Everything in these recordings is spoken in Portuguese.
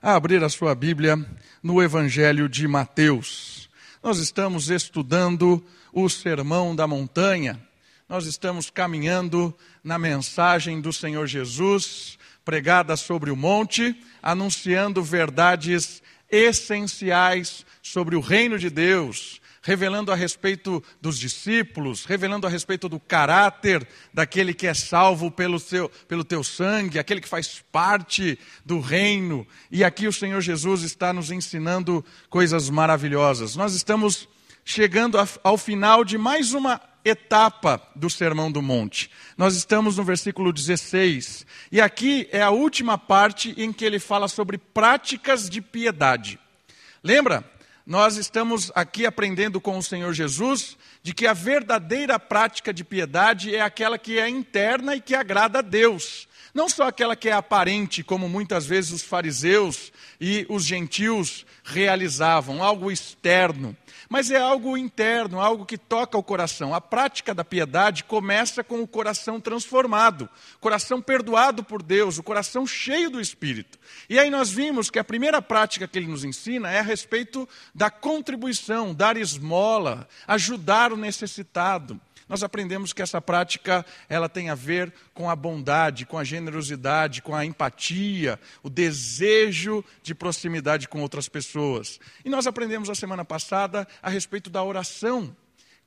a abrir a sua Bíblia no Evangelho de Mateus. Nós estamos estudando o Sermão da Montanha, nós estamos caminhando na mensagem do Senhor Jesus, pregada sobre o monte, anunciando verdades essenciais sobre o reino de Deus, revelando a respeito dos discípulos, revelando a respeito do caráter daquele que é salvo pelo, seu, pelo teu sangue, aquele que faz parte do reino. E aqui o Senhor Jesus está nos ensinando coisas maravilhosas. Nós estamos chegando ao final de mais uma etapa do Sermão do Monte. Nós estamos no versículo 16. E aqui é a última parte em que ele fala sobre práticas de piedade. Lembra? Nós estamos aqui aprendendo com o Senhor Jesus de que a verdadeira prática de piedade é aquela que é interna e que agrada a Deus. Não só aquela que é aparente, como muitas vezes os fariseus e os gentios realizavam, algo externo mas é algo interno, algo que toca o coração. A prática da piedade começa com o coração transformado, coração perdoado por Deus, o coração cheio do Espírito. E aí nós vimos que a primeira prática que ele nos ensina é a respeito da contribuição, dar esmola, ajudar o necessitado nós aprendemos que essa prática ela tem a ver com a bondade, com a generosidade, com a empatia, o desejo de proximidade com outras pessoas. E nós aprendemos a semana passada a respeito da oração,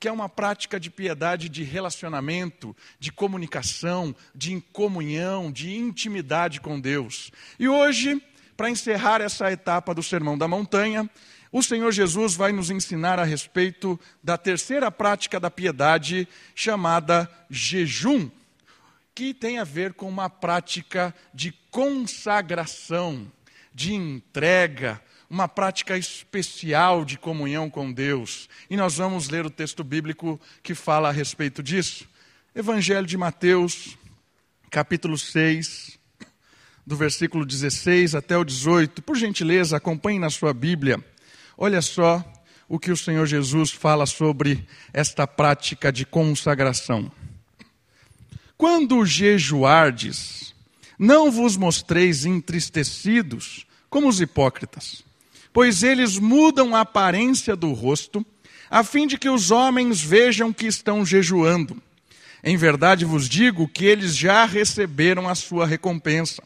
que é uma prática de piedade, de relacionamento, de comunicação, de comunhão, de intimidade com Deus. E hoje, para encerrar essa etapa do Sermão da Montanha, o Senhor Jesus vai nos ensinar a respeito da terceira prática da piedade, chamada jejum, que tem a ver com uma prática de consagração, de entrega, uma prática especial de comunhão com Deus. E nós vamos ler o texto bíblico que fala a respeito disso. Evangelho de Mateus, capítulo 6, do versículo 16 até o 18. Por gentileza, acompanhe na sua Bíblia. Olha só o que o Senhor Jesus fala sobre esta prática de consagração. Quando jejuardes, não vos mostreis entristecidos como os hipócritas, pois eles mudam a aparência do rosto, a fim de que os homens vejam que estão jejuando. Em verdade vos digo que eles já receberam a sua recompensa.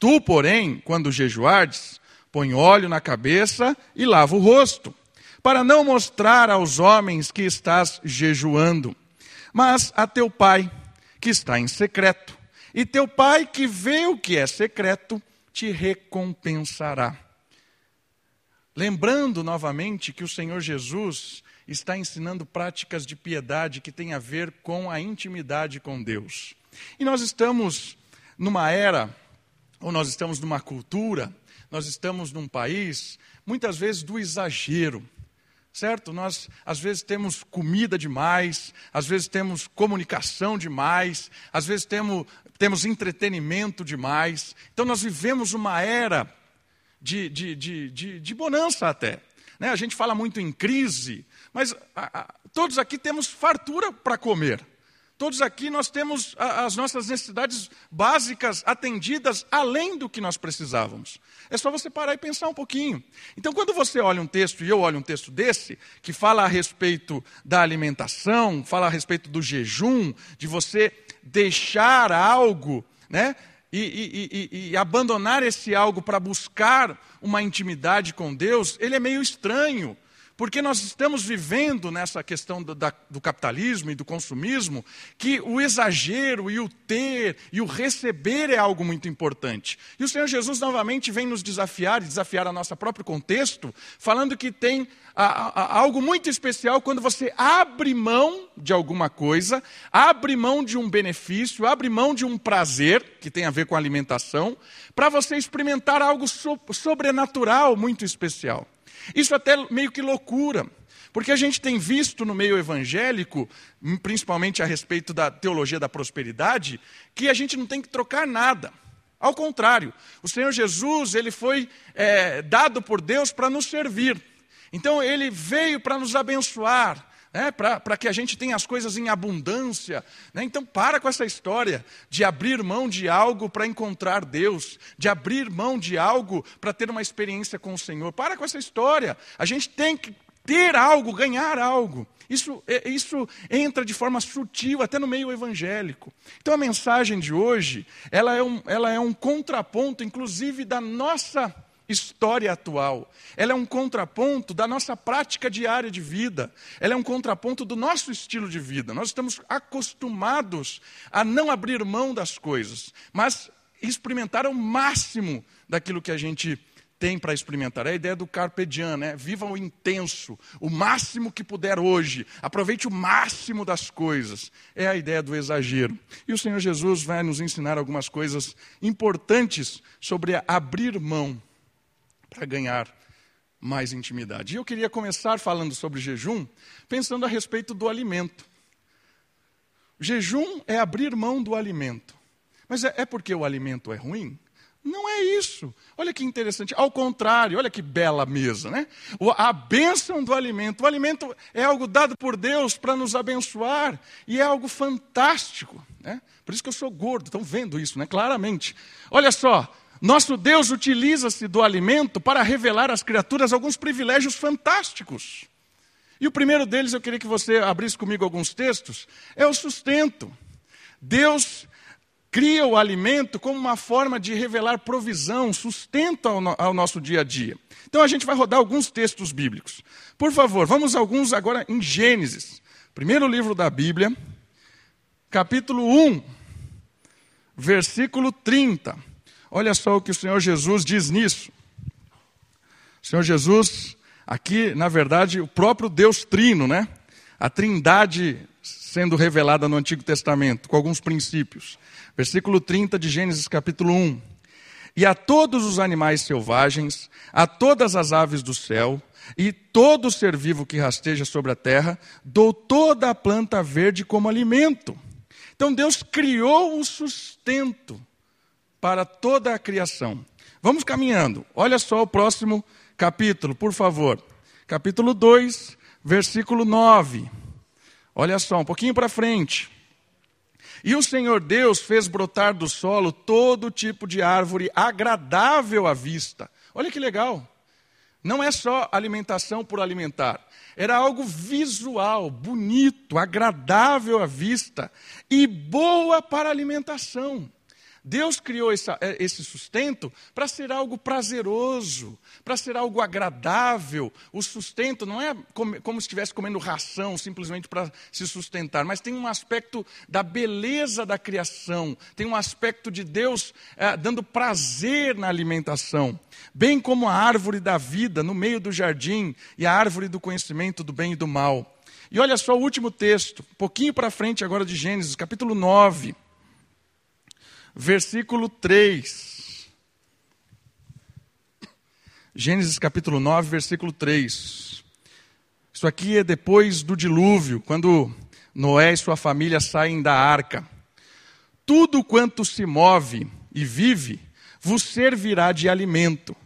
Tu, porém, quando jejuardes, põe óleo na cabeça e lava o rosto, para não mostrar aos homens que estás jejuando, mas a teu pai, que está em secreto. E teu pai, que vê o que é secreto, te recompensará. Lembrando novamente que o Senhor Jesus está ensinando práticas de piedade que têm a ver com a intimidade com Deus. E nós estamos numa era, ou nós estamos numa cultura, nós estamos num país, muitas vezes, do exagero. Certo? Nós, às vezes, temos comida demais, às vezes, temos comunicação demais, às vezes, temos, temos entretenimento demais. Então, nós vivemos uma era de, de, de, de, de bonança até. Né? A gente fala muito em crise, mas a, a, todos aqui temos fartura para comer. Todos aqui nós temos as nossas necessidades básicas atendidas além do que nós precisávamos. É só você parar e pensar um pouquinho. Então, quando você olha um texto, e eu olho um texto desse, que fala a respeito da alimentação, fala a respeito do jejum, de você deixar algo, né? E, e, e, e abandonar esse algo para buscar uma intimidade com Deus, ele é meio estranho. Porque nós estamos vivendo nessa questão do, da, do, capitalismo e do consumismo, que o exagero e o ter e o receber é algo muito importante. E o Senhor Jesus novamente vem nos desafiar, e desafiar a nosso próprio contexto, falando que tem a, a, algo muito especial quando você abre mão de alguma coisa, abre mão de um benefício, abre mão de um prazer, que tem a ver com alimentação, para você experimentar algo so, sobrenatural muito especial. Isso até meio que loucura, porque a gente tem visto no meio evangélico, principalmente a respeito da teologia da prosperidade, que a gente não tem que trocar nada. Ao contrário, o Senhor Jesus ele foi é, dado por Deus para nos servir. Então ele veio para nos abençoar, é, para que a gente tenha as coisas em abundância. Né? Então, para com essa história de abrir mão de algo para encontrar Deus, de abrir mão de algo para ter uma experiência com o Senhor. Para com essa história. A gente tem que ter algo, ganhar algo. Isso, é, isso entra de forma sutil até no meio evangélico. Então a mensagem de hoje, ela é um, ela é um contraponto, inclusive, da nossa história atual. Ela é um contraponto da nossa prática diária de vida. Ela é um contraponto do nosso estilo de vida. Nós estamos acostumados a não abrir mão das coisas, mas experimentar o máximo daquilo que a gente tem para experimentar. É a ideia do carpe diem, né? Viva o intenso, o máximo que puder hoje. Aproveite o máximo das coisas. É a ideia do exagero. E o Senhor Jesus vai nos ensinar algumas coisas importantes sobre abrir mão para ganhar mais intimidade. E eu queria começar falando sobre jejum, pensando a respeito do alimento. Jejum é abrir mão do alimento. Mas é, é porque o alimento é ruim? Não é isso. Olha que interessante. Ao contrário, olha que bela mesa, né? A bênção do alimento. O alimento é algo dado por Deus para nos abençoar e é algo fantástico. Né? Por isso que eu sou gordo. Estão vendo isso, né? Claramente. Olha só. Nosso Deus utiliza-se do alimento para revelar às criaturas alguns privilégios fantásticos. E o primeiro deles, eu queria que você abrisse comigo alguns textos, é o sustento. Deus cria o alimento como uma forma de revelar provisão, sustento ao, no, ao, nosso dia a dia. Então a gente vai rodar alguns textos bíblicos. Por favor, vamos alguns agora em Gênesis, primeiro livro da Bíblia, capítulo 1, versículo 30. Olha só o que o Senhor Jesus diz nisso. O Senhor Jesus, aqui, na verdade, o próprio Deus Trino, né? A Trindade sendo revelada no Antigo Testamento, com alguns princípios. Versículo 30 de Gênesis capítulo 1. E a todos os animais selvagens, a todas as aves do céu, e todo ser vivo que rasteja sobre a terra, dou toda a planta verde como alimento. Então Deus criou o sustento para toda a criação. Vamos caminhando. Olha só o próximo capítulo, por favor. Capítulo 2, versículo 9. Olha só, um pouquinho para frente. E o Senhor Deus fez brotar do solo todo tipo de árvore agradável à vista. Olha que legal. Não é só alimentação por alimentar. Era algo visual, bonito, agradável à vista e boa para alimentação. Deus criou essa, é, esse sustento para ser algo prazeroso, para ser algo agradável. O sustento não é como, como se estivesse comendo ração simplesmente para se sustentar, mas tem um aspecto da beleza da criação, tem um aspecto de Deus é, dando prazer na alimentação. Bem como a árvore da vida no meio do jardim e a árvore do conhecimento do bem e do mal. E olha só o último texto, um pouquinho para frente agora de Gênesis, capítulo 9 versículo 3. Gênesis capítulo 9, versículo 3. Isso aqui é depois do dilúvio, quando Noé e sua família saem da arca. Tudo quanto se move e vive vos servirá de alimento,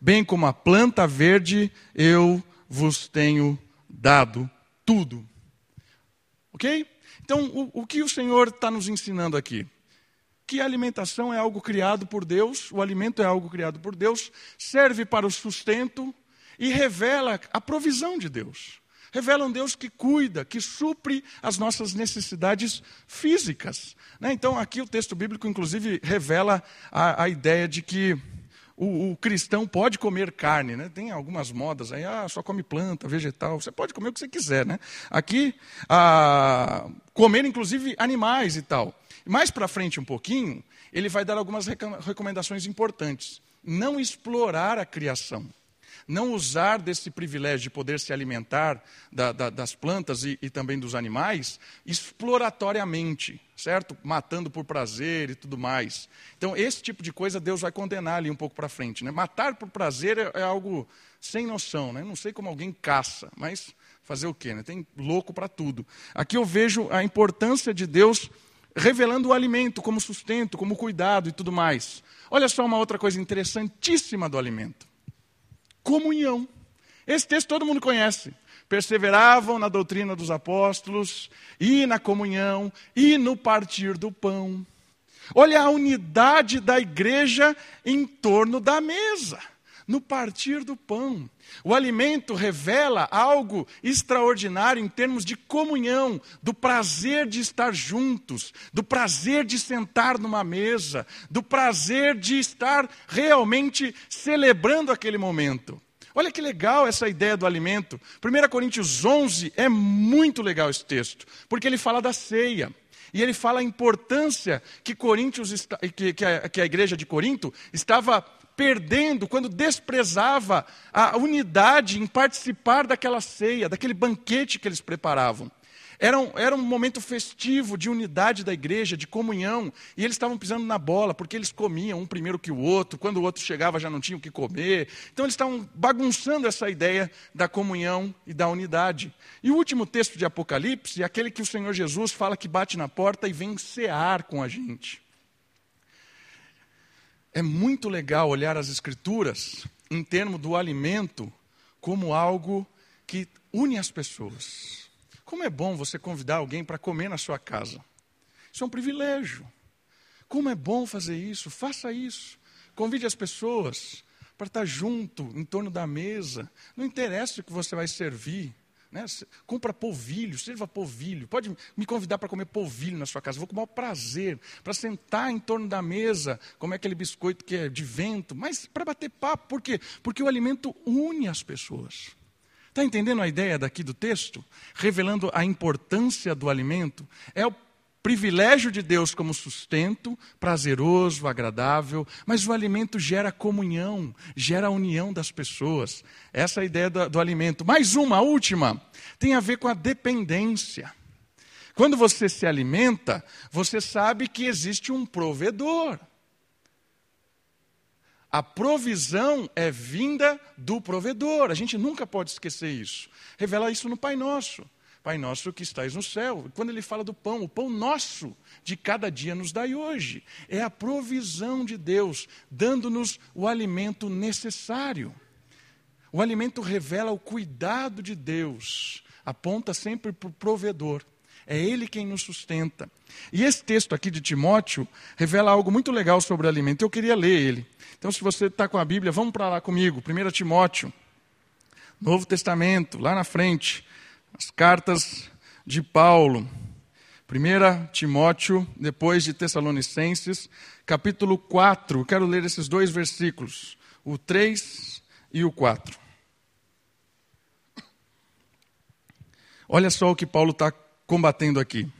bem como a planta verde eu vos tenho dado tudo. Ok? Então, o, o que o Senhor está nos ensinando aqui? Que a alimentação é algo criado por Deus, o alimento é algo criado por Deus, serve para o sustento e revela a provisão de Deus. Revela um Deus que cuida, que supre as nossas necessidades físicas. Né? Então, aqui o texto bíblico, inclusive, revela a, a ideia de que o, o, cristão pode comer carne, né? Tem algumas modas aí, ah, só come planta, vegetal. Você pode comer o que você quiser, né? Aqui, ah, comer inclusive animais e tal. Mais para frente um pouquinho, ele vai dar algumas recomendações importantes. Não explorar a criação. Não usar desse privilégio de poder se alimentar da, da, das plantas e, e também dos animais exploratoriamente, certo? Matando por prazer e tudo mais. Então, esse tipo de coisa Deus vai condenar ali um pouco para frente. Né? Matar por prazer é, é algo sem noção. Né? Não sei como alguém caça, mas fazer o quê? Né? Tem louco para tudo. Aqui eu vejo a importância de Deus revelando o alimento como sustento, como cuidado e tudo mais. Olha só uma outra coisa interessantíssima do alimento: comunhão. Esse texto todo mundo conhece. perseveravam na doutrina dos apóstolos, e na comunhão, e no partir do pão. Olha a unidade da igreja em torno da mesa, no partir do pão. O alimento revela algo extraordinário em termos de comunhão, do prazer de estar juntos, do prazer de sentar numa mesa, do prazer de estar realmente celebrando aquele momento. Olha que legal essa ideia do alimento. 1 Coríntios 11 é muito legal esse texto, porque ele fala da ceia. E ele fala a importância que, Coríntios, que, que, a, que a igreja de Corinto estava perdendo quando desprezava a unidade em participar daquela ceia, daquele banquete que eles preparavam. Era um, era um momento festivo de unidade da igreja, de comunhão, e eles estavam pisando na bola, porque eles comiam um primeiro que o outro, quando o outro chegava já não tinham o que comer. Então eles estavam bagunçando essa ideia da comunhão e da unidade. E o último texto de Apocalipse é aquele que o Senhor Jesus fala que bate na porta e vem cear com a gente. É muito legal olhar as Escrituras em termos do alimento como algo que une as pessoas. Como é bom você convidar alguém para comer na sua casa. Isso é um privilégio. Como é bom fazer isso, faça isso. Convide as pessoas para estar junto, em torno da mesa. Não interessa o que você vai servir. Né? Compra polvilho, sirva polvilho. Pode me convidar para comer polvilho na sua casa. Vou com o maior prazer. Para sentar em torno da mesa, comer aquele biscoito que é de vento. Mas para bater papo. Por quê? Porque o alimento une as pessoas. Está entendendo a ideia daqui do texto? Revelando a importância do alimento. É o privilégio de Deus como sustento, prazeroso, agradável, mas o alimento gera comunhão, gera união das pessoas. Essa é a ideia do, do alimento. Mais uma, a última, tem a ver com a dependência. Quando você se alimenta, você sabe que existe um provedor. A provisão é vinda do provedor. A gente nunca pode esquecer isso. Revela isso no Pai Nosso. Pai nosso que estais no céu. Quando ele fala do pão, o pão nosso de cada dia nos dai hoje. É a provisão de Deus, dando-nos o alimento necessário. O alimento revela o cuidado de Deus, aponta sempre para o provedor. É Ele quem nos sustenta. E esse texto aqui de Timóteo revela algo muito legal sobre o alimento. Eu queria ler ele. Então, se você está com a Bíblia, vamos para lá comigo. 1 Timóteo, Novo Testamento, lá na frente. As cartas de Paulo. 1 Timóteo, depois de Tessalonicenses, capítulo 4. Quero ler esses dois versículos, o 3 e o 4. Olha só o que Paulo está combatendo aqui.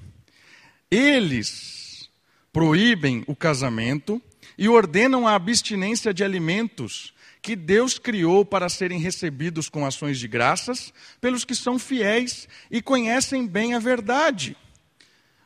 Eles proíbem o casamento e ordenam a abstinência de alimentos que Deus criou para serem recebidos com ações de graças pelos que são fiéis e conhecem bem a verdade.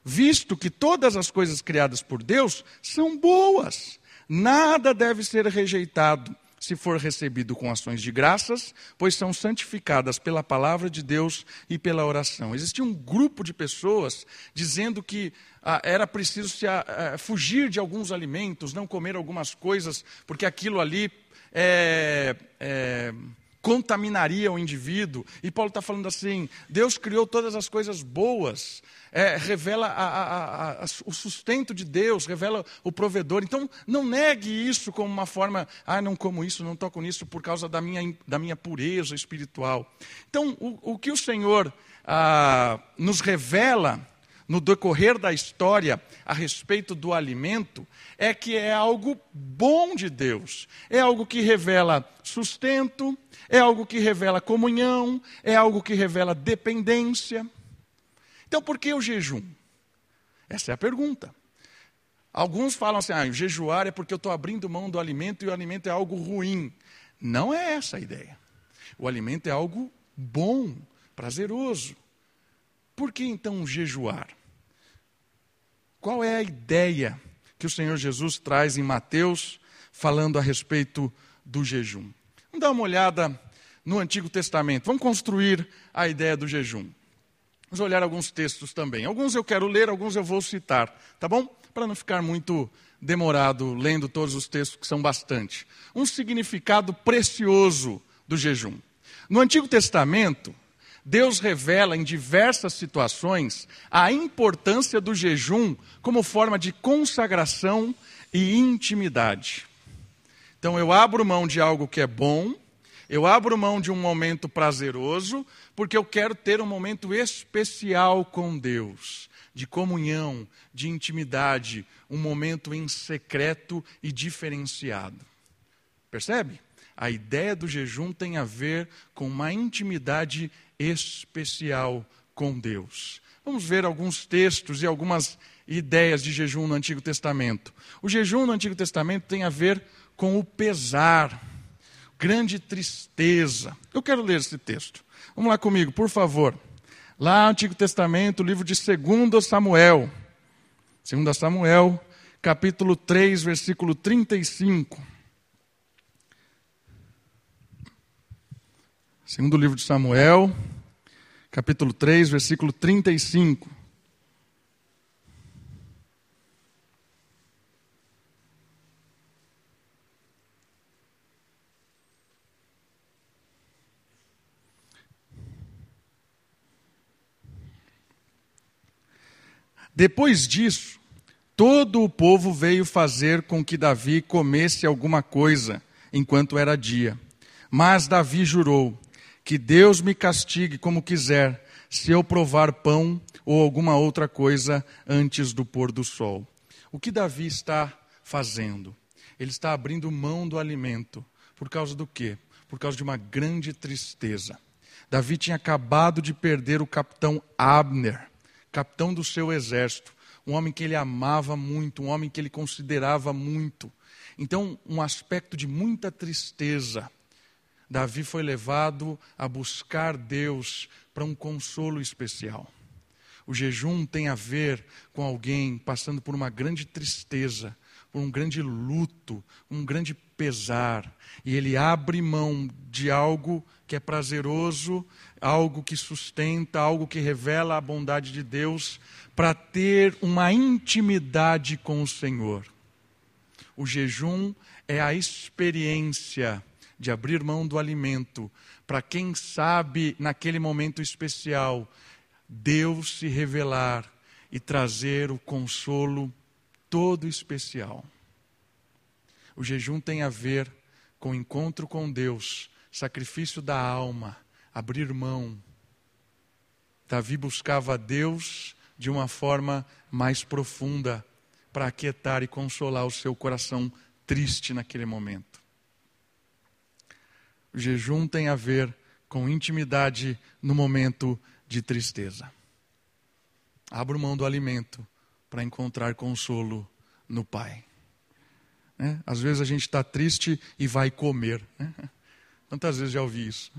Visto que todas as coisas criadas por Deus são boas, nada deve ser rejeitado se for recebido com ações de graças, pois são santificadas pela palavra de Deus e pela oração. Existia um grupo de pessoas dizendo que ah, era preciso se, ah, fugir de alguns alimentos, não comer algumas coisas, porque aquilo ali é, é, contaminaria o indivíduo. E Paulo está falando assim: Deus criou todas as coisas boas, é, revela a, a, a, o sustento de Deus, revela o provedor. Então, não negue isso como uma forma, ah, não como isso, não toco nisso por causa da minha, da minha pureza espiritual. Então, o, o que o Senhor ah, nos revela no decorrer da história a respeito do alimento é que é algo bom de Deus, é algo que revela sustento, é algo que revela comunhão, é algo que revela dependência. Então, por que o jejum? Essa é a pergunta. Alguns falam assim: ah, jejuar é porque eu estou abrindo mão do alimento e o alimento é algo ruim. Não é essa a ideia. O alimento é algo bom, prazeroso. Por que então jejuar? Qual é a ideia que o Senhor Jesus traz em Mateus, falando a respeito do jejum? Vamos dar uma olhada no Antigo Testamento. Vamos construir a ideia do jejum. Vamos olhar alguns textos também. Alguns eu quero ler, alguns eu vou citar, tá bom? Para não ficar muito demorado lendo todos os textos, que são bastante. Um significado precioso do jejum. No Antigo Testamento, Deus revela em diversas situações a importância do jejum como forma de consagração e intimidade. Então eu abro mão de algo que é bom, eu abro mão de um momento prazeroso, porque eu quero ter um momento especial com Deus, de comunhão, de intimidade, um momento em secreto e diferenciado. Percebe? A ideia do jejum tem a ver com uma intimidade especial com Deus. Vamos ver alguns textos e algumas ideias de jejum no Antigo Testamento. O jejum no Antigo Testamento tem a ver com o pesar, grande tristeza. Eu quero ler esse texto. Vamos lá comigo, por favor. Lá no Antigo Testamento, livro de 2 Samuel. 2 Samuel, capítulo 3, versículo 35. Segundo livro de Samuel, capítulo 3, versículo 35. Depois disso, todo o povo veio fazer com que Davi comesse alguma coisa enquanto era dia. Mas Davi jurou: Que Deus me castigue como quiser, se eu provar pão ou alguma outra coisa antes do pôr do sol. O que Davi está fazendo? Ele está abrindo mão do alimento. Por causa do quê? Por causa de uma grande tristeza. Davi tinha acabado de perder o capitão Abner capitão do seu exército, um homem que ele amava muito, um homem que ele considerava muito. Então, um aspecto de muita tristeza. Davi foi levado a buscar Deus para um consolo especial. O jejum tem a ver com alguém passando por uma grande tristeza, por um grande luto, um grande pesar, e ele abre mão de algo que é prazeroso, algo que sustenta, algo que revela a bondade de Deus, para ter uma intimidade com o Senhor. O jejum é a experiência de abrir mão do alimento, para quem sabe, naquele momento especial, Deus se revelar e trazer o consolo todo especial. O jejum tem a ver com encontro com Deus, sacrifício da alma, abrir mão. Davi buscava Deus de uma forma mais profunda para aquietar e consolar o seu coração triste naquele momento. O jejum tem a ver com intimidade no momento de tristeza. Abra mão do alimento para encontrar consolo no Pai. Né? Às vezes a gente está triste e vai comer. Né? Quantas vezes já ouvi isso?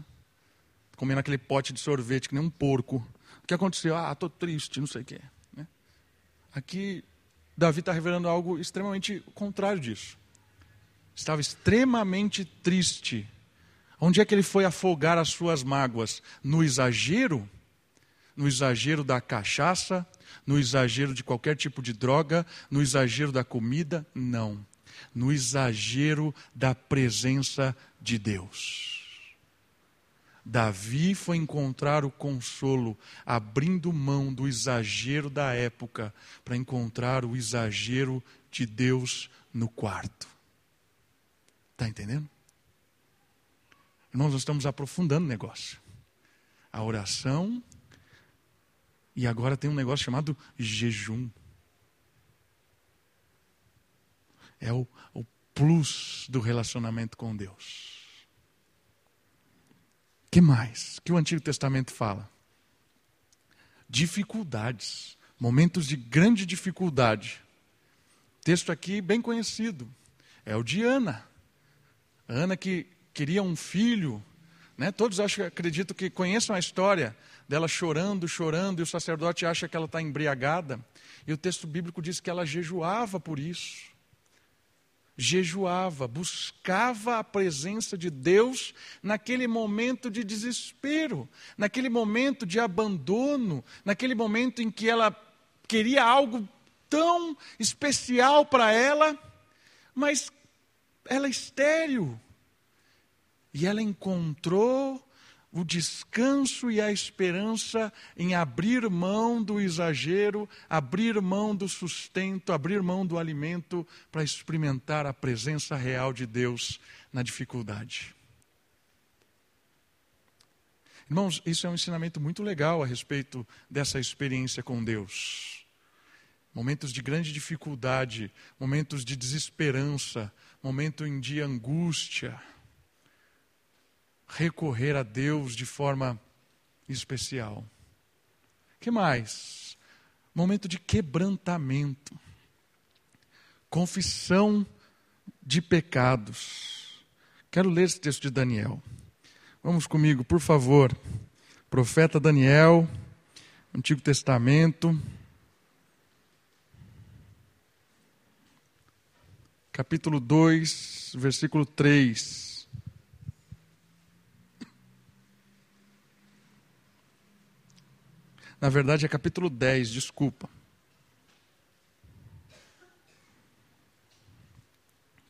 Comendo aquele pote de sorvete que nem um porco. O que aconteceu? Ah, estou triste, não sei o quê. Né? Aqui, Davi está revelando algo extremamente contrário disso. Estava extremamente triste. Onde é que ele foi afogar as suas mágoas? No exagero? No exagero da cachaça, no exagero de qualquer tipo de droga, no exagero da comida? Não. No exagero da presença de Deus. Davi foi encontrar o consolo, abrindo mão do exagero da época, para encontrar o exagero de Deus no quarto. Está entendendo? Irmãos, nós estamos aprofundando o negócio. A oração e agora tem um negócio chamado jejum. É o, o plus do relacionamento com Deus. que mais? que o Antigo Testamento fala? Dificuldades, momentos de grande dificuldade. Texto aqui bem conhecido. É o de Ana. Ana que queria um filho. Né? Todos acho, acredito que conheçam a história dela chorando, chorando, e o sacerdote acha que ela está embriagada. E o texto bíblico diz que ela jejuava por isso. Jejuava, buscava a presença de Deus naquele momento de desespero, naquele momento de abandono, naquele momento em que ela queria algo tão especial para ela, mas ela é estéril. E ela encontrou o descanso e a esperança em abrir mão do exagero, abrir mão do sustento, abrir mão do alimento para experimentar a presença real de Deus na dificuldade. Irmãos, isso é um ensinamento muito legal a respeito dessa experiência com Deus. Momentos de grande dificuldade, momentos de desesperança, momento de angústia recorrer a Deus de forma especial. que mais? Momento de quebrantamento, confissão de pecados. Quero ler esse texto de Daniel. Vamos comigo, por favor. Profeta Daniel, Antigo Testamento, capítulo 2, versículo 3. Na verdade, é capítulo 10, desculpa.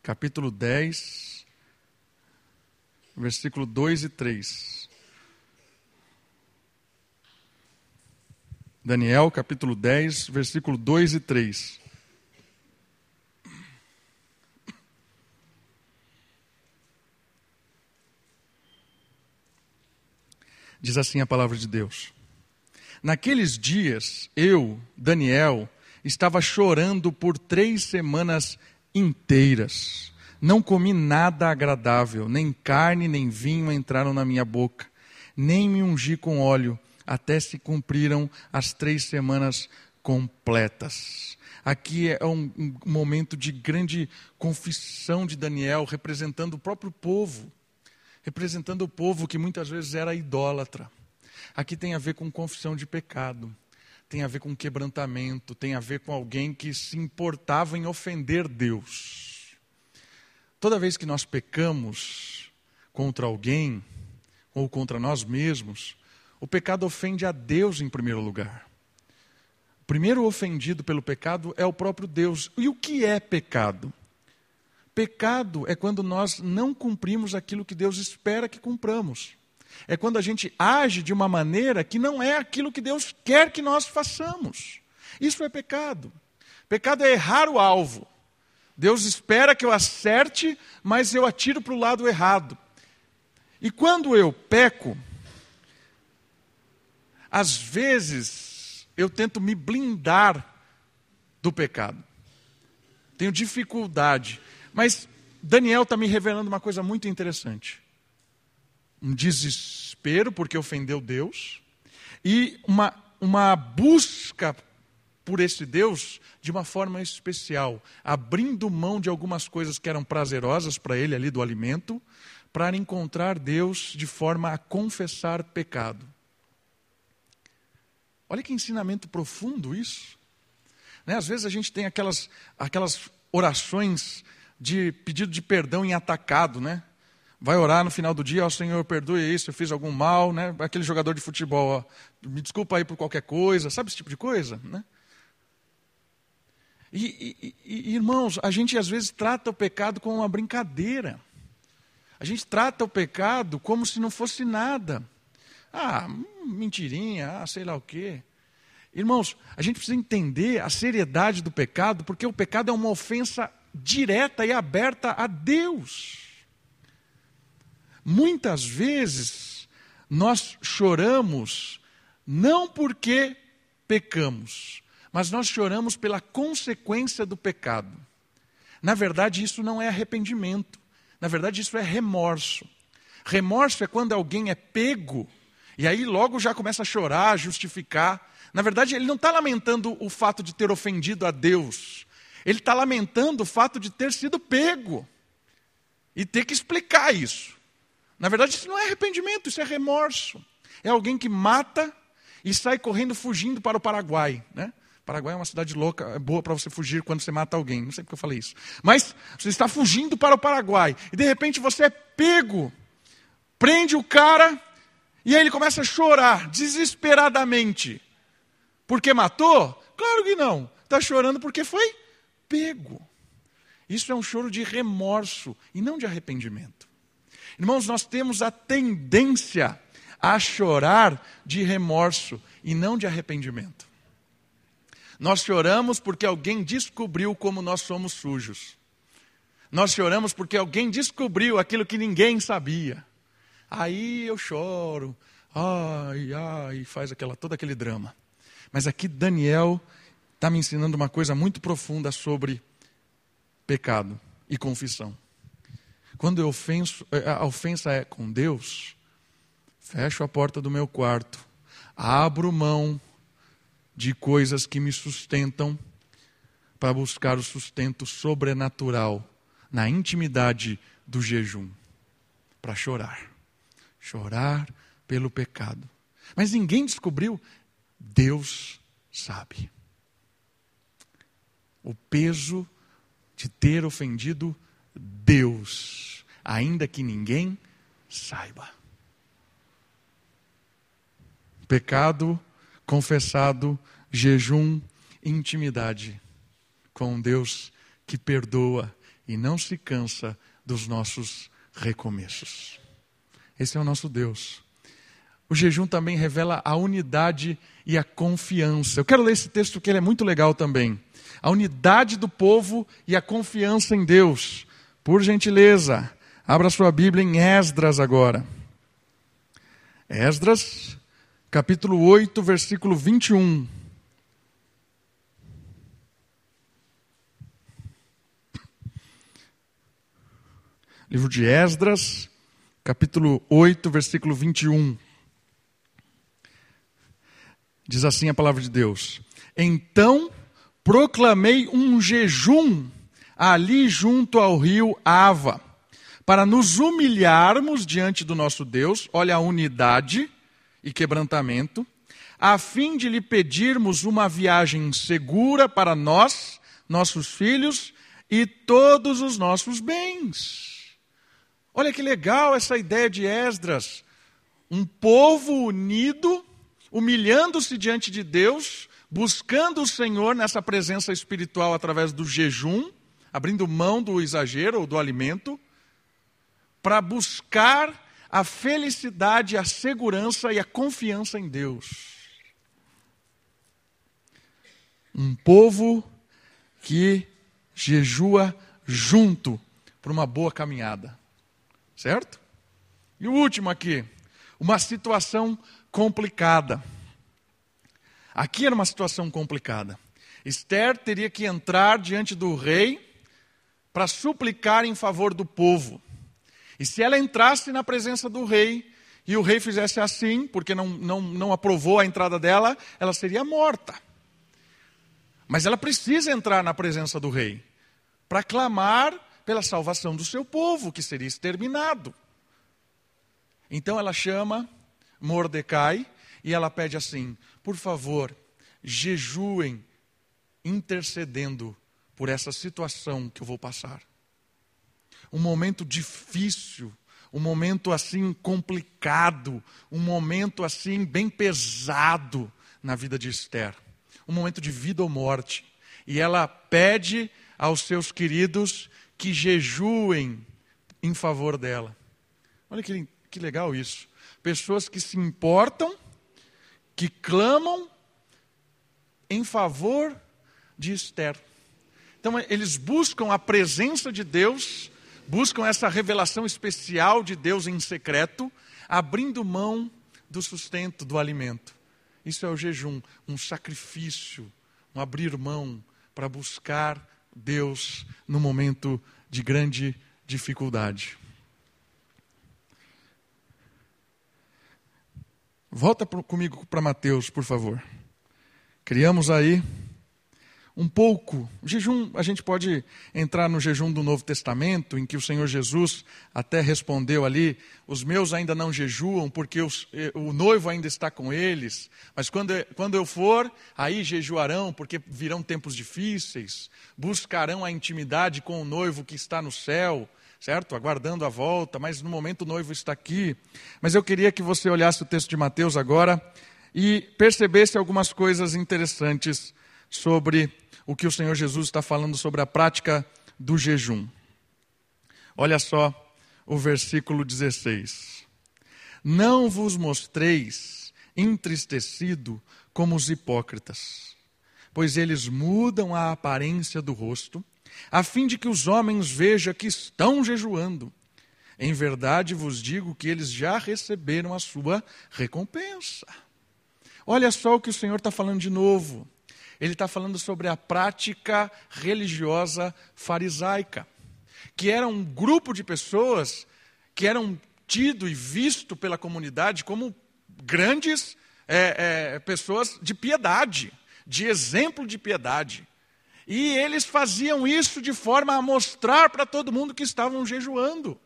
Capítulo 10, versículo 2 e 3. Daniel, capítulo 10, versículo 2 e 3. Diz assim a palavra de Deus. Naqueles dias, eu, Daniel, estava chorando por três semanas inteiras. Não comi nada agradável, nem carne nem vinho entraram na minha boca, nem me ungi com óleo, até se cumpriram as três semanas completas. Aqui é um, momento de grande confissão de Daniel, representando o próprio povo, representando o povo que muitas vezes era idólatra Aqui tem a ver com confissão de pecado, tem a ver com quebrantamento, tem a ver com alguém que se importava em ofender Deus. Toda vez que nós pecamos contra alguém ou contra nós mesmos, o pecado ofende a Deus em primeiro lugar. O primeiro ofendido pelo pecado é o próprio Deus. E o que é pecado? Pecado é quando nós não cumprimos aquilo que Deus espera que cumpramos é quando a gente age de uma maneira que não é aquilo que Deus quer que nós façamos. Isso é pecado. Pecado é errar o alvo. Deus espera que eu acerte, mas eu atiro para o lado errado. E quando eu peco, às vezes eu tento me blindar do pecado. Tenho dificuldade. Mas Daniel está me revelando uma coisa muito interessante um desespero porque ofendeu Deus e uma, uma busca por esse Deus de uma forma especial, abrindo mão de algumas coisas que eram prazerosas para ele ali do alimento, para encontrar Deus de forma a confessar pecado. Olha que ensinamento profundo isso. Né? Às vezes a gente tem aquelas, aquelas orações de pedido de perdão em atacado, né? Vai orar no final do dia, ó oh, Senhor, perdoe isso, eu fiz algum mal, né? Aquele jogador de futebol, ó, me desculpa aí por qualquer coisa, sabe esse tipo de coisa, né? E, e, e, irmãos, a gente às vezes trata o pecado como uma brincadeira. A gente trata o pecado como se não fosse nada. Ah, mentirinha, ah, sei lá o quê. Irmãos, a gente precisa entender a seriedade do pecado, porque o pecado é uma ofensa direta e aberta a Deus. Muitas vezes nós choramos não porque pecamos, mas nós choramos pela consequência do pecado. Na verdade, isso não é arrependimento. Na verdade, isso é remorso. Remorso é quando alguém é pego e aí logo já começa a chorar, a justificar. Na verdade, ele não está lamentando o fato de ter ofendido a Deus. Ele está lamentando o fato de ter sido pego e ter que explicar isso. Na verdade, isso não é arrependimento, isso é remorso. É alguém que mata e sai correndo fugindo para o Paraguai. Né? Paraguai é uma cidade louca, é boa para você fugir quando você mata alguém. Não sei porque eu falei isso. Mas você está fugindo para o Paraguai e de repente você é pego, prende o cara e aí ele começa a chorar desesperadamente. Porque matou? Claro que não. Está chorando porque foi pego. Isso é um choro de remorso e não de arrependimento. Irmãos, nós temos a tendência a chorar de remorso e não de arrependimento. Nós choramos porque alguém descobriu como nós somos sujos. Nós choramos porque alguém descobriu aquilo que ninguém sabia. Aí eu choro, ai, ai, faz aquela, todo aquele drama. Mas aqui Daniel está me ensinando uma coisa muito profunda sobre pecado e confissão. Quando eu ofenso, eh, a ofensa é com Deus, fecho a porta do meu quarto, abro mão de coisas que me sustentam para buscar o sustento sobrenatural na intimidade do jejum, para chorar. Chorar pelo pecado. Mas ninguém descobriu, Deus sabe. O peso de ter ofendido Deus, ainda que ninguém saiba. Pecado confessado, jejum, intimidade com Deus que perdoa e não se cansa dos nossos recomeços. Esse é o nosso Deus. O jejum também revela a unidade e a confiança. Eu quero ler esse texto que ele é muito legal também. A unidade do povo e a confiança em Deus. Por gentileza, abra sua Bíblia em Esdras agora. Esdras, capítulo 8, versículo 21. Livro de Esdras, capítulo 8, versículo 21. Diz assim a palavra de Deus: Então proclamei um jejum ali junto ao rio Ava, para nos humilharmos diante do nosso Deus, olha a unidade e quebrantamento, a fim de lhe pedirmos uma viagem segura para nós, nossos filhos e todos os nossos bens. Olha que legal essa ideia de Esdras. Um povo unido, humilhando-se diante de Deus, buscando o Senhor nessa presença espiritual através do jejum, abrindo mão do exagero ou do alimento, para buscar a felicidade, a segurança e a confiança em Deus. Um povo que jejua junto para uma boa caminhada. Certo? E o último aqui, uma situação complicada. Aqui era uma situação complicada. Esther teria que entrar diante do rei para suplicar em favor do povo. E se ela entrasse na presença do rei e o rei fizesse assim, porque não, não, não aprovou a entrada dela, ela seria morta. Mas ela precisa entrar na presença do rei para clamar pela salvação do seu povo, que seria exterminado. Então ela chama Mordecai e ela pede assim: por favor, jejuem, intercedendo por essa situação que eu vou passar um momento difícil, um momento assim complicado, um momento assim bem pesado na vida de Esther, um momento de vida ou morte. E ela pede aos seus queridos que jejuem em favor dela. Olha que, que legal isso. Pessoas que se importam, que clamam em favor de Esther. Então, eles buscam a presença de Deus buscam essa revelação especial de Deus em secreto, abrindo mão do sustento, do alimento. Isso é o jejum, um sacrifício, um abrir mão para buscar Deus no momento de grande dificuldade. Volta comigo para Mateus, por favor. Criamos aí um pouco. O jejum, a gente pode entrar no jejum do Novo Testamento, em que o Senhor Jesus até respondeu ali: os meus ainda não jejuam, porque os, eh, o noivo ainda está com eles, mas quando, quando eu for, aí jejuarão, porque virão tempos difíceis, buscarão a intimidade com o noivo que está no céu. Certo? Aguardando a volta, mas no momento o noivo está aqui. Mas eu queria que você olhasse o texto de Mateus agora e percebesse algumas coisas interessantes sobre o que o Senhor Jesus está falando sobre a prática do jejum. Olha só o versículo 16. não vos mostreis entristecido como os hipócritas, pois eles mudam a aparência do rosto, a fim de que os homens vejam que estão jejuando. Em verdade vos digo que eles já receberam a sua recompensa. Olha só o que o Senhor está falando de novo. Ele está falando sobre a prática religiosa farisaica, que era um grupo de pessoas que eram tido e visto pela comunidade como grandes é, é, pessoas de piedade, de exemplo de piedade. E eles faziam isso de forma a mostrar para todo mundo que estavam jejuando.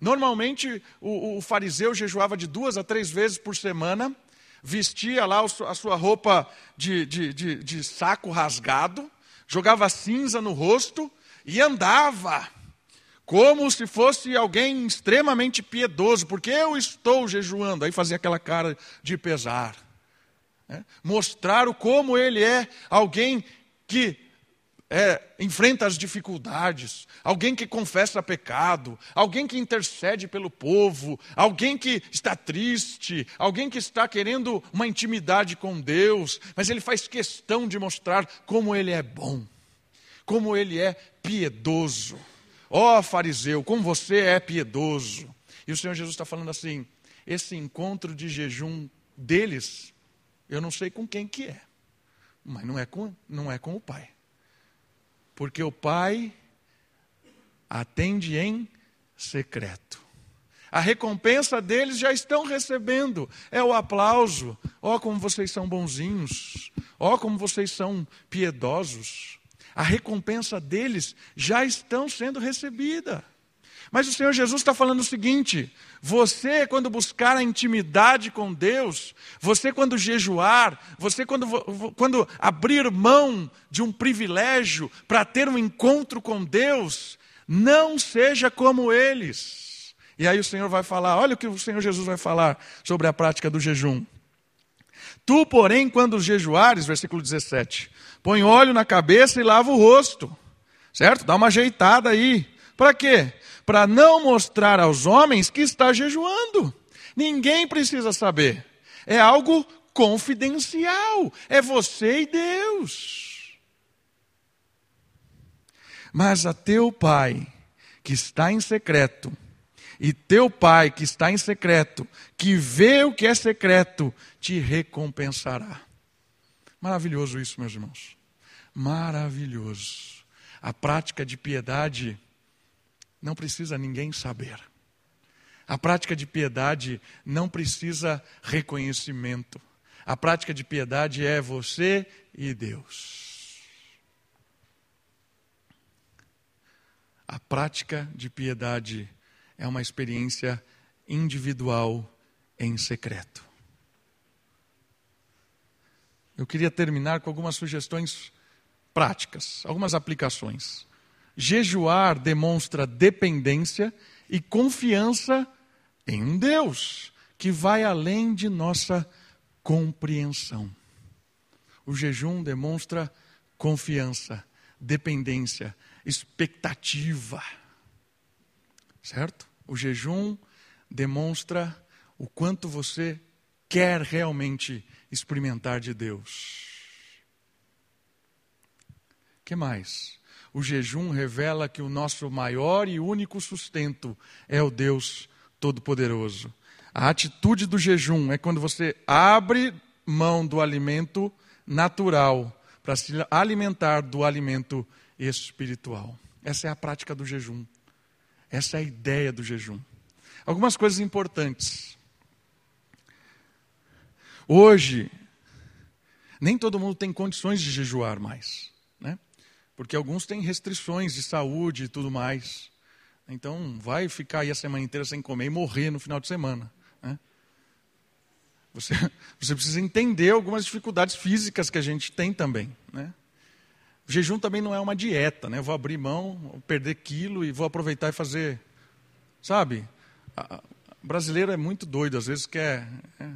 Normalmente, o, o, fariseu jejuava de duas a três vezes por semana, vestia lá a sua roupa de, de, de, de saco rasgado, jogava cinza no rosto e andava como se fosse alguém extremamente piedoso, porque eu estou jejuando. Aí fazia aquela cara de pesar. Né? Mostraram como ele é alguém que é, enfrenta as dificuldades, alguém que confessa pecado, alguém que intercede pelo povo, alguém que está triste, alguém que está querendo uma intimidade com Deus, mas ele faz questão de mostrar como ele é bom, como ele é piedoso. Ó oh, fariseu, como você é piedoso. E o Senhor Jesus está falando assim: esse encontro de jejum deles, eu não sei com quem que é, mas não é com, não é com o Pai. Porque o Pai atende em secreto. A recompensa deles já estão recebendo. É o aplauso. Ó, oh, como vocês são bonzinhos. Ó, oh, como vocês são piedosos a recompensa deles já estão sendo recebida. Mas o Senhor Jesus está falando o seguinte: você, quando buscar a intimidade com Deus, você, quando jejuar, você, quando, quando abrir mão de um privilégio para ter um encontro com Deus, não seja como eles. E aí o Senhor vai falar: olha o que o Senhor Jesus vai falar sobre a prática do jejum. Tu, porém, quando jejuares, versículo 17, põe óleo na cabeça e lava o rosto, certo? Dá uma ajeitada aí. Para quê? Para não mostrar aos homens que está jejuando. Ninguém precisa saber. É algo confidencial. É você e Deus. Mas a teu pai, que está em secreto, e teu pai que está em secreto, que vê o que é secreto, te recompensará. Maravilhoso isso, meus irmãos. Maravilhoso. A prática de piedade não precisa ninguém saber. A prática de piedade não precisa reconhecimento. A prática de piedade é você e Deus. A prática de piedade é uma experiência individual em secreto. Eu queria terminar com algumas sugestões práticas, algumas aplicações. Jejuar demonstra dependência e confiança em um Deus que vai além de nossa compreensão. O jejum demonstra confiança, dependência, expectativa. Certo? O jejum demonstra o quanto você quer realmente experimentar de Deus. que mais? O jejum revela que o nosso maior e único sustento é o Deus Todo-Poderoso. A atitude do jejum é quando você abre mão do alimento natural para se alimentar do alimento espiritual. Essa é a prática do jejum. Essa é a ideia do jejum. Algumas coisas importantes. Hoje, nem todo mundo tem condições de jejuar mais? Porque alguns têm restrições de saúde e tudo mais. Então, vai ficar aí a semana inteira sem comer e morrer no final de semana. Né? Você, você precisa entender algumas dificuldades físicas que a gente tem também. Né? O jejum também não é uma dieta, né? Eu vou abrir mão, vou perder quilo e vou aproveitar e fazer. Sabe? O brasileiro é muito doido, às vezes quer. É,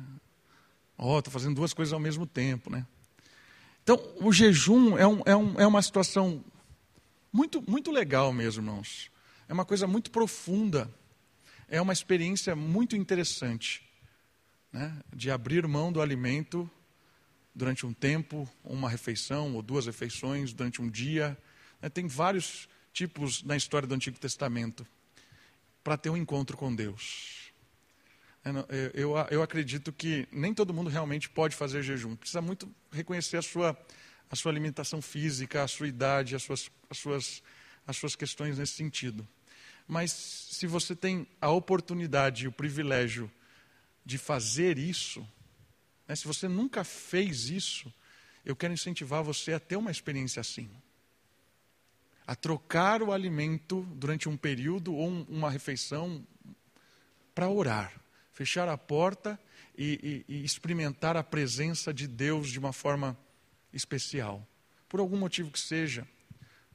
ó, oh, estou fazendo duas coisas ao mesmo tempo, né? Então, o jejum é, um, é, um, é uma situação muito, muito legal mesmo, irmãos. É uma coisa muito profunda. é uma experiência muito interessante né, de abrir mão do alimento durante um tempo, uma refeição ou duas refeições durante um dia. Né, tem vários tipos na história do Antigo Testamento para ter um encontro com Deus. É, eu, eu acredito que nem todo mundo realmente pode fazer jejum. Precisa muito reconhecer a sua, a sua alimentação física, a sua idade, as suas, as, suas, as suas questões nesse sentido. Mas se você tem a oportunidade e o privilégio de fazer isso, né, se você nunca fez isso, eu quero incentivar você a ter uma experiência assim. A trocar o alimento durante um período ou uma refeição para orar. Fechar a porta e, e, e experimentar a presença de Deus de uma forma especial. Por algum motivo que seja.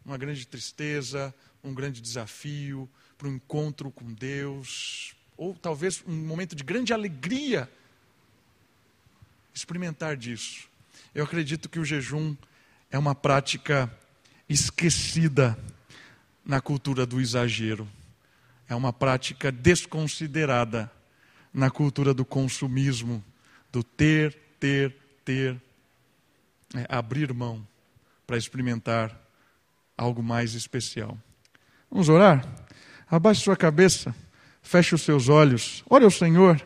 Uma grande tristeza, um grande desafio, para um encontro com Deus, ou talvez um momento de grande alegria, experimentar disso. Eu acredito que o jejum é uma prática esquecida na cultura do exagero. É uma prática desconsiderada na cultura do consumismo, do ter, ter, ter. É, abrir mão para experimentar algo mais especial. Vamos orar? Abaixe sua cabeça. Feche os seus olhos, ore ao Senhor,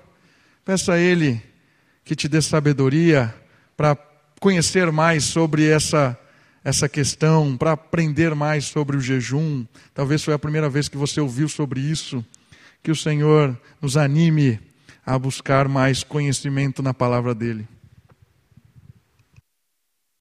peça a Ele que te dê sabedoria para conhecer mais sobre essa, essa questão, para aprender mais sobre o jejum. Talvez foi a primeira vez que você ouviu sobre isso. Que o Senhor nos anime a buscar mais conhecimento na palavra dEle.